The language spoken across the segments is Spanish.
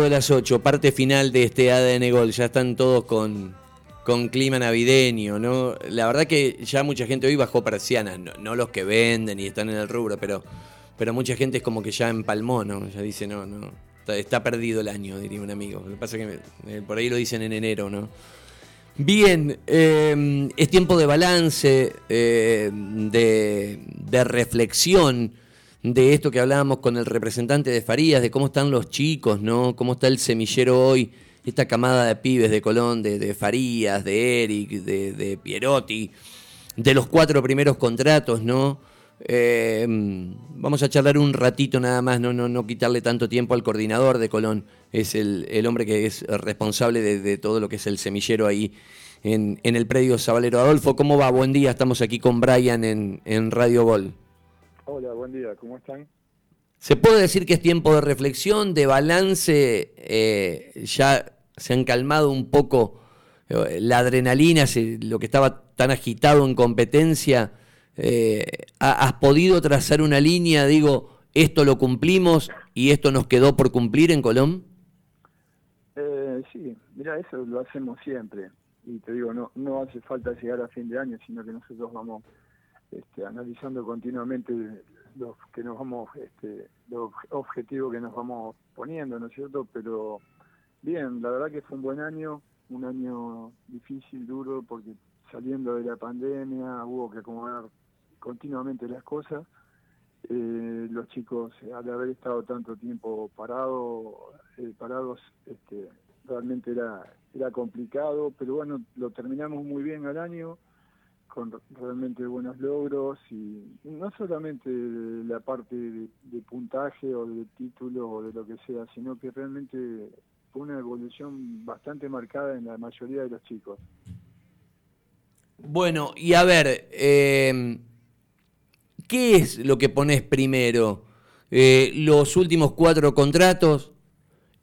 de las 8, parte final de este ADN Gol. Ya están todos con, con clima navideño, ¿no? La verdad que ya mucha gente hoy bajó persianas, no, no los que venden y están en el rubro, pero, pero mucha gente es como que ya empalmó, ¿no? Ya dice, no, no, está, perdido el año, diría un amigo. Lo que pasa es que eh, por ahí lo dicen en enero, ¿no? Bien, eh, es tiempo de balance, eh, de, de reflexión de esto que hablábamos con el representante de Farías, de cómo están los chicos, ¿no? Cómo está el semillero hoy, esta camada de pibes de Colón, de, Farías, de Eric, de, Pierotti, de los cuatro primeros contratos, ¿no? Eh, vamos a charlar un ratito nada más, no, no, no quitarle tanto tiempo al coordinador de Colón, es el, hombre que es responsable de, todo lo que es el semillero ahí en, el predio Sabalero. Adolfo, ¿cómo va? Buen día, estamos aquí con Brian en, en Radio Gol. Hola, buen día, ¿cómo están? ¿Se puede decir que es tiempo de reflexión, de balance? Eh, ya se han calmado un poco eh, la adrenalina, lo que estaba tan agitado en competencia. Eh, ¿Has podido trazar una línea, digo, esto lo cumplimos y esto nos quedó por cumplir en Colón? sí, mira, eso lo hacemos siempre. Y te digo, no, no hace falta llegar a fin de año, sino que nosotros vamos este, analizando continuamente los que nos vamos, este, los objetivos que nos vamos poniendo, ¿no es cierto? Pero bien, la verdad que fue un buen año, un año difícil, duro, porque saliendo de la pandemia hubo que acomodar continuamente las cosas. Eh, los chicos, al haber estado tanto tiempo parado, eh, parados, este, realmente era, era complicado, pero bueno, lo terminamos muy bien al año con realmente buenos logros y no solamente la parte de, puntaje o de título o de lo que sea, sino que realmente fue una evolución bastante marcada en la mayoría de los chicos. Bueno, y a ver, eh, ¿qué es lo que pones primero? Eh, ¿Los últimos cuatro contratos?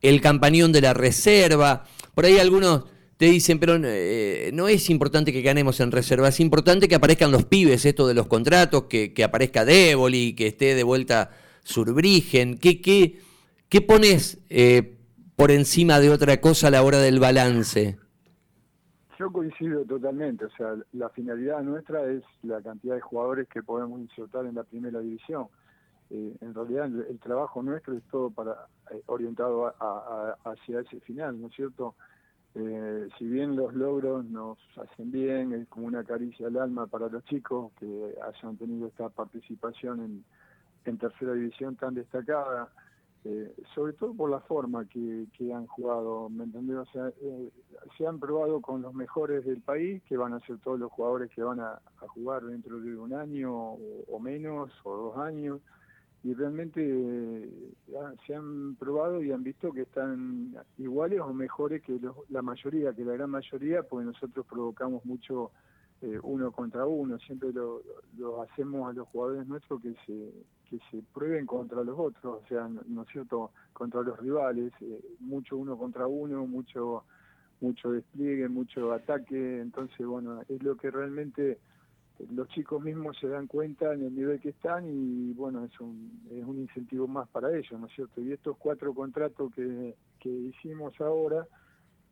¿El campañón de la reserva? Por ahí algunos te dicen, pero eh, no es importante que ganemos en reserva, es importante que aparezcan los pibes, esto de los contratos, que, que aparezca Déboli, que esté de vuelta Surbrigen. ¿Qué, qué, qué pones eh, por encima de otra cosa a la hora del balance? Yo coincido totalmente, o sea, la finalidad nuestra es la cantidad de jugadores que podemos insertar en la primera división. Eh, en realidad el, trabajo nuestro es todo para orientado hacia ese final, ¿no es cierto? Eh, si bien los logros nos hacen bien, es como una caricia al alma para los chicos que hayan tenido esta participación en, tercera división tan destacada, eh, sobre todo por la forma que, han jugado, ¿me entendés? O sea, eh, se han probado con los mejores del país, que van a ser todos los jugadores que van a, jugar dentro de un año o menos, o dos años, y realmente eh, se han probado y han visto que están iguales o mejores que la mayoría, que la gran mayoría, porque nosotros provocamos mucho eh, uno contra uno, siempre lo, hacemos a los jugadores nuestros que se, que se prueben contra los otros, o sea, ¿no, es cierto?, contra los rivales, eh, mucho uno contra uno, mucho mucho despliegue, mucho ataque, entonces, bueno, es lo que realmente los chicos mismos se dan cuenta en el nivel que están y bueno, es un, es un incentivo más para ellos, ¿no es cierto? Y estos cuatro contratos que, que hicimos ahora,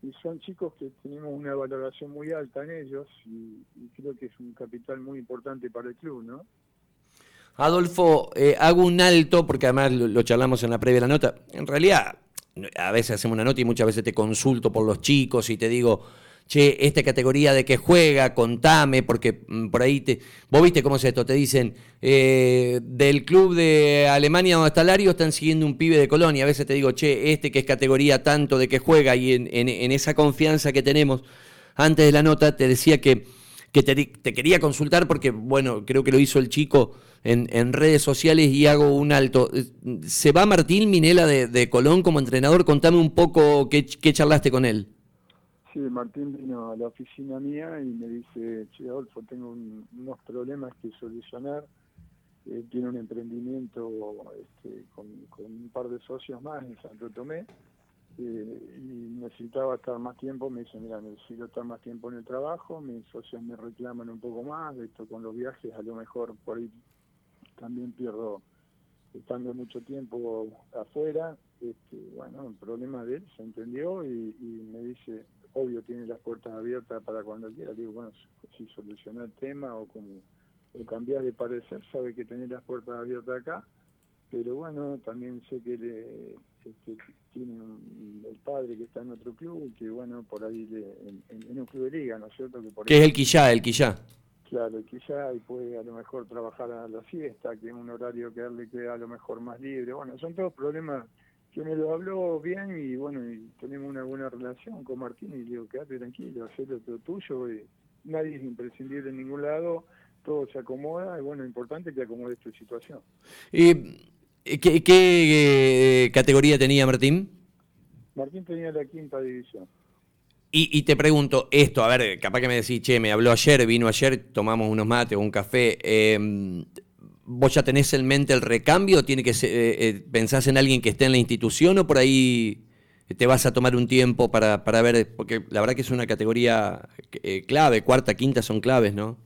y son chicos que tenemos una valoración muy alta en ellos y, creo que es un capital muy importante para el club, ¿no? Adolfo, eh, hago un alto, porque además lo, charlamos en la previa de la nota. En realidad, a veces hacemos una nota y muchas veces te consulto por los chicos y te digo, che, esta categoría de que juega, contame, porque mm, por ahí te. Vos viste cómo es esto, te dicen, eh, del club de Alemania donde está Lario están siguiendo un pibe de Colonia. A veces te digo, che, este que es categoría tanto de que juega, y en, esa confianza que tenemos, antes de la nota, te decía que, que te, quería consultar porque, bueno, creo que lo hizo el chico en, redes sociales y hago un alto. ¿Se va Martín Minela de, Colón como entrenador? Contame un poco qué charlaste con él. Sí, Martín vino a la oficina mía y me dice, che, Adolfo, tengo unos problemas que solucionar. Tiene un emprendimiento este, con, un par de socios más en Santo Tomé eh, y necesitaba estar más tiempo. Me dice, mira, necesito estar más tiempo en el trabajo, mis socios me reclaman un poco más, esto con los viajes a lo mejor por ahí también pierdo estando mucho tiempo afuera este, bueno, el problema de él se entendió y, me dice, obvio, tiene las puertas abiertas para cuando quiera. Digo, bueno, si soluciona el tema o como o cambiar de parecer, sabe que tiene las puertas abiertas acá. Pero bueno, también sé que le, este, tiene el padre que está en otro club y que bueno, por ahí le, en, un club de liga, ¿no es cierto? Que ¿Qué es el Quillá, el Quillá? Claro, quizá y puede a lo mejor trabajar a la fiesta, que es un horario que a él le queda a lo mejor más libre. Bueno, son todos problemas me lo habló bien y bueno, y tenemos una buena relación con Martín y le digo, quédate tranquilo, haz lo tuyo, y nadie es imprescindible en ningún lado, todo se acomoda y bueno, importante que acomode tu situación. ¿Y qué, qué eh, categoría tenía Martín? Martín tenía la quinta división. Y, te pregunto esto, a ver, capaz que me decís, che, me habló ayer, vino ayer, tomamos unos mates o un café. Em, ¿Vos ya tenés en mente el recambio? ¿Tiene que ser, eh, eh, ¿Pensás en alguien que esté en la institución o por ahí te vas a tomar un tiempo para, para ver? Porque la verdad que es una categoría eh, clave, cuarta, quinta son claves, ¿no?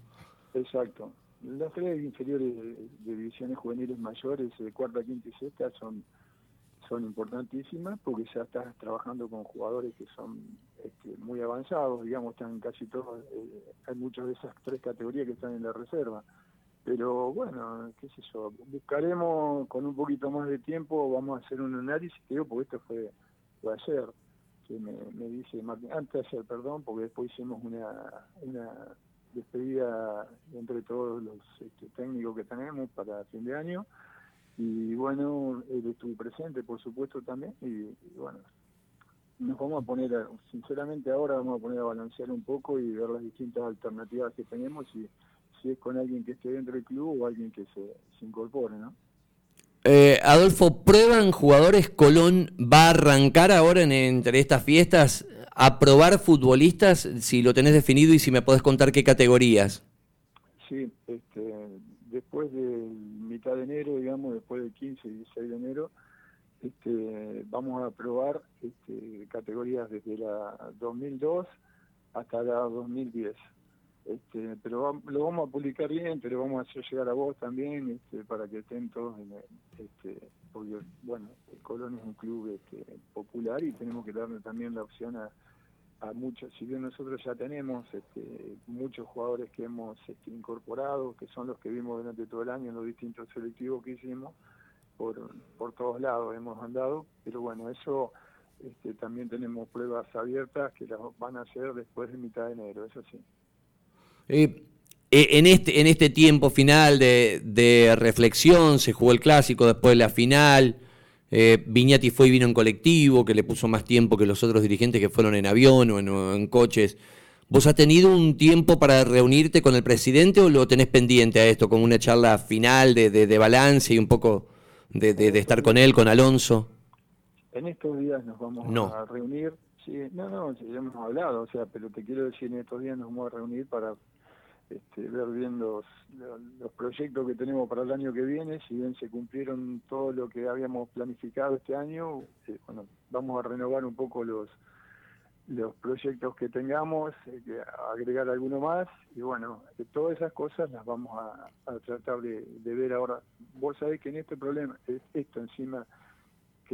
Exacto. Las tres inferiores de, divisiones juveniles mayores, de cuarta, quinta y sexta, son son importantísimas porque ya estás trabajando con jugadores que son este, muy avanzados, digamos, están casi todos, eh, hay muchos de esas tres categorías que están en la reserva. Pero bueno, qué sé yo, buscaremos con un poquito más de tiempo, vamos a hacer un análisis, digo, porque esto fue, fue ayer, que me, dice Martín, antes de ayer, perdón, porque después hicimos una, una despedida entre todos los este, técnicos que tenemos para fin de año, y bueno, él estuvo presente, por supuesto, también, y, bueno, nos vamos a poner, sinceramente ahora vamos a poner a balancear un poco y ver las distintas alternativas que tenemos y si es con alguien que esté dentro del club o alguien que se, incorpore, ¿no? Eh, Adolfo, ¿prueban jugadores Colón? ¿Va a arrancar ahora en, entre estas fiestas a probar futbolistas? Si lo tenés definido y si me podés contar qué categorías. Sí, este, después de mitad de enero, digamos, después del 15 y 16 de enero, este, vamos a probar este, categorías desde la 2002 hasta la 2010. Este, pero lo vamos a publicar bien, pero vamos a hacer llegar a vos también este, para que estén todos en este, porque bueno, el Colón es un club este, popular y tenemos que darle también la opción a, a muchos, si bien nosotros ya tenemos este, muchos jugadores que hemos este, incorporado, que son los que vimos durante todo el año en los distintos selectivos que hicimos, por, por todos lados hemos andado, pero bueno, eso este, también tenemos pruebas abiertas que las van a hacer después de mitad de enero, eso sí. Eh, eh, en, este, en este tiempo final de, de reflexión, se jugó el clásico, después la final, eh, Viñati fue y vino en colectivo, que le puso más tiempo que los otros dirigentes que fueron en avión o en, coches. ¿Vos has tenido un tiempo para reunirte con el presidente o lo tenés pendiente a esto, como una charla final de, de, balance y un poco de, de, estar con él, con Alonso? En estos días nos vamos a reunir. Sí, no, no, ya hemos hablado, o sea, pero te quiero decir, en estos días nos vamos a reunir para este, ver bien los, los proyectos que tenemos para el año que viene, si bien se cumplieron todo lo que habíamos planificado este año, eh, bueno, vamos a renovar un poco los los proyectos que tengamos, eh, agregar alguno más y bueno, todas esas cosas las vamos a, tratar de, ver ahora. Vos sabés que en este problema, esto encima,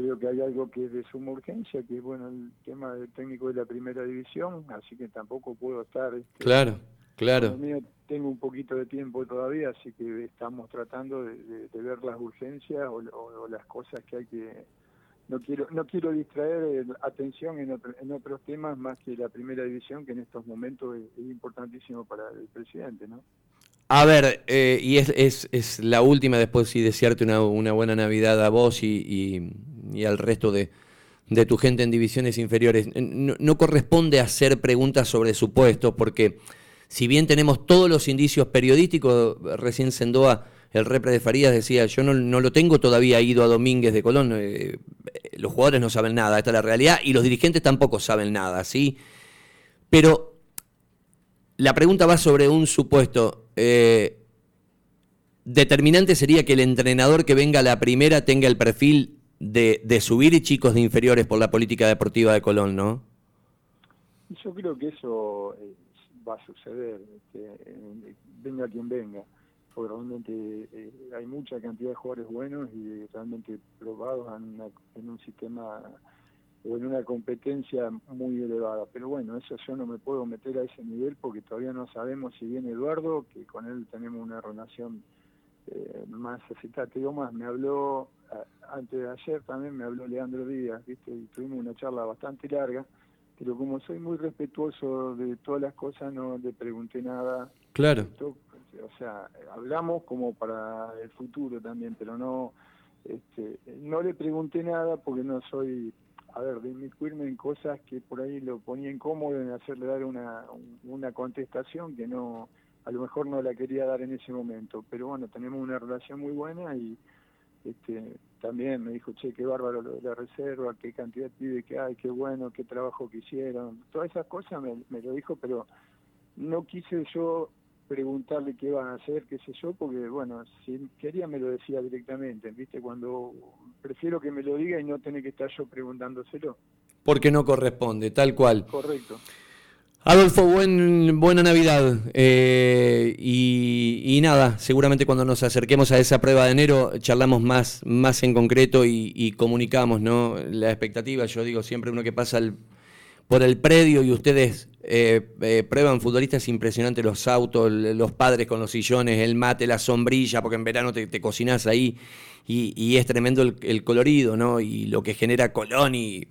creo que hay algo que es de suma urgencia, que es bueno el tema del técnico de la primera división, así que tampoco puedo estar... Este, claro Claro. tengo un poquito de tiempo todavía, así que estamos tratando de, ver las urgencias o, las cosas que hay que... No quiero no quiero distraer atención en, en otros temas más que la primera división, que en estos momentos es, importantísimo para el presidente, ¿no? A ver, eh, y es, es, es, la última, después sí desearte una, una buena Navidad a vos y, y, al resto de, de, tu gente en divisiones inferiores. No, no corresponde hacer preguntas sobre su puesto, porque si bien tenemos todos los indicios periodísticos, recién Sendoa, el repre de Farías, decía, yo no, lo tengo todavía ido a Domínguez de Colón, eh, los jugadores no saben nada, esta es la realidad, y los dirigentes tampoco saben nada, ¿sí? Pero la pregunta va sobre un supuesto. Eh, determinante sería que el entrenador que venga a la primera tenga el perfil de, de subir chicos de inferiores por la política deportiva de Colón, ¿no? Yo creo que eso... Eh, va a suceder, que venga quien venga. porque realmente eh, hay mucha cantidad de jugadores buenos y realmente probados en, un sistema o en una competencia muy elevada. Pero bueno, eso yo no me puedo meter a ese nivel porque todavía no sabemos si viene Eduardo, que con él tenemos una relación eh, más aceptada. Te digo más, me habló, antes de ayer también me habló Leandro Díaz, ¿viste? y tuvimos una charla bastante larga, pero como soy muy respetuoso de todas las cosas, no le pregunté nada. Claro o sea, hablamos como para el futuro también, pero no, este, no le pregunté nada porque no soy, a ver, de inmiscuirme en cosas que por ahí lo ponía incómodo en hacerle dar una, una contestación que no, a lo mejor no la quería dar en ese momento, pero bueno, tenemos una relación muy buena y este, también me dijo, che, qué bárbaro lo de la reserva, qué cantidad de pibes que hay, qué bueno, qué trabajo que hicieron, todas esas cosas me, me lo dijo, pero no quise yo preguntarle qué van a hacer, qué sé yo, porque bueno, si quería me lo decía directamente, ¿viste? Cuando prefiero que me lo diga y no tener que estar yo preguntándoselo. Porque no corresponde, tal cual. Correcto. Adolfo, buen, buena Navidad. Eh, y, nada, seguramente cuando nos acerquemos a esa prueba de enero charlamos más, más en concreto y, y comunicamos ¿no? la expectativa. Yo digo siempre uno que pasa el por el predio y ustedes eh, eh, prueban futbolistas impresionantes, los autos, los padres con los sillones, el mate, la sombrilla, porque en verano te, cocinás ahí y, es tremendo el, colorido, ¿no? Y lo que genera Colón y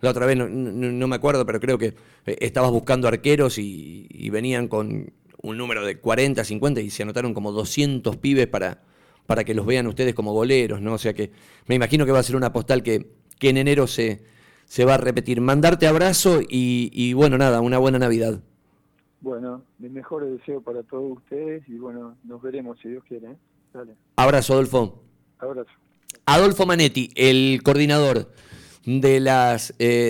la otra vez, no, me acuerdo, pero creo que eh, estabas buscando arqueros y, venían con un número de 40, 50 y se anotaron como 200 pibes para, para que los vean ustedes como goleros, ¿no? O sea que me imagino que va a ser una postal que, que en enero se se va a repetir. Mandarte abrazo y, bueno, nada, una buena Navidad. Bueno, mis mejores deseos para todos ustedes y bueno, nos veremos si Dios quiere. ¿eh? Dale. Abrazo, Adolfo. Abrazo. Adolfo Manetti, el coordinador de las... Eh,